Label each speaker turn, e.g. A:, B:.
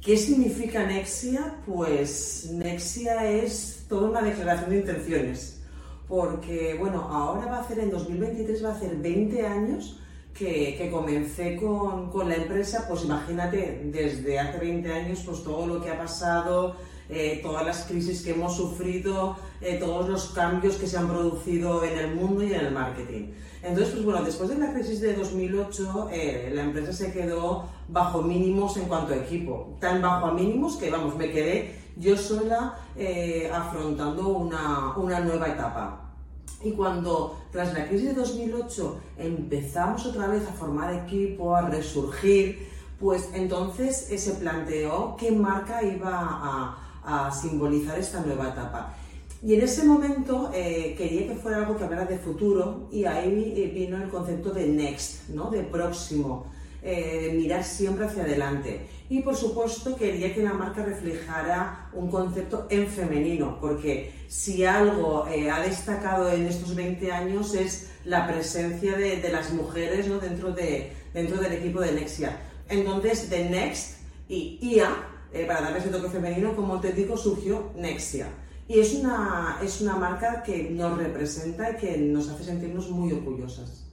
A: ¿Qué significa Nexia? Pues Nexia es toda una declaración de intenciones, porque bueno, ahora va a hacer en 2023, va a hacer 20 años que, que comencé con, con, la empresa, pues imagínate, desde hace 20 años, pues todo lo que ha pasado, eh, todas las crisis que hemos sufrido, eh, todos los cambios que se han producido en el mundo y en el marketing. Entonces, pues bueno, después de la crisis de 2008, eh, la empresa se quedó bajo mínimos en cuanto a equipo, tan bajo a mínimos que, vamos, me quedé yo sola afrontando una, una nueva etapa. Y cuando tras la crisis de 2008 empezamos otra vez a formar equipo, a resurgir, pues entonces se planteó qué marca iba a, a simbolizar esta nueva etapa. Y en ese momento eh, quería que fuera algo que hablara de futuro y ahí eh, vino el concepto de next, ¿no? de próximo, eh, mirar siempre hacia adelante. Y por supuesto quería que la marca reflejara un concepto en femenino, porque si algo ha destacado en estos 20 años es la presencia de, de las mujeres ¿no? dentro, de, dentro del equipo de Nexia. Entonces, de Next y IA eh, para darle ese toque femenino, como te digo, surgió Nexia. Y es una, es una marca que nos representa y que nos hace sentirnos muy orgullosas.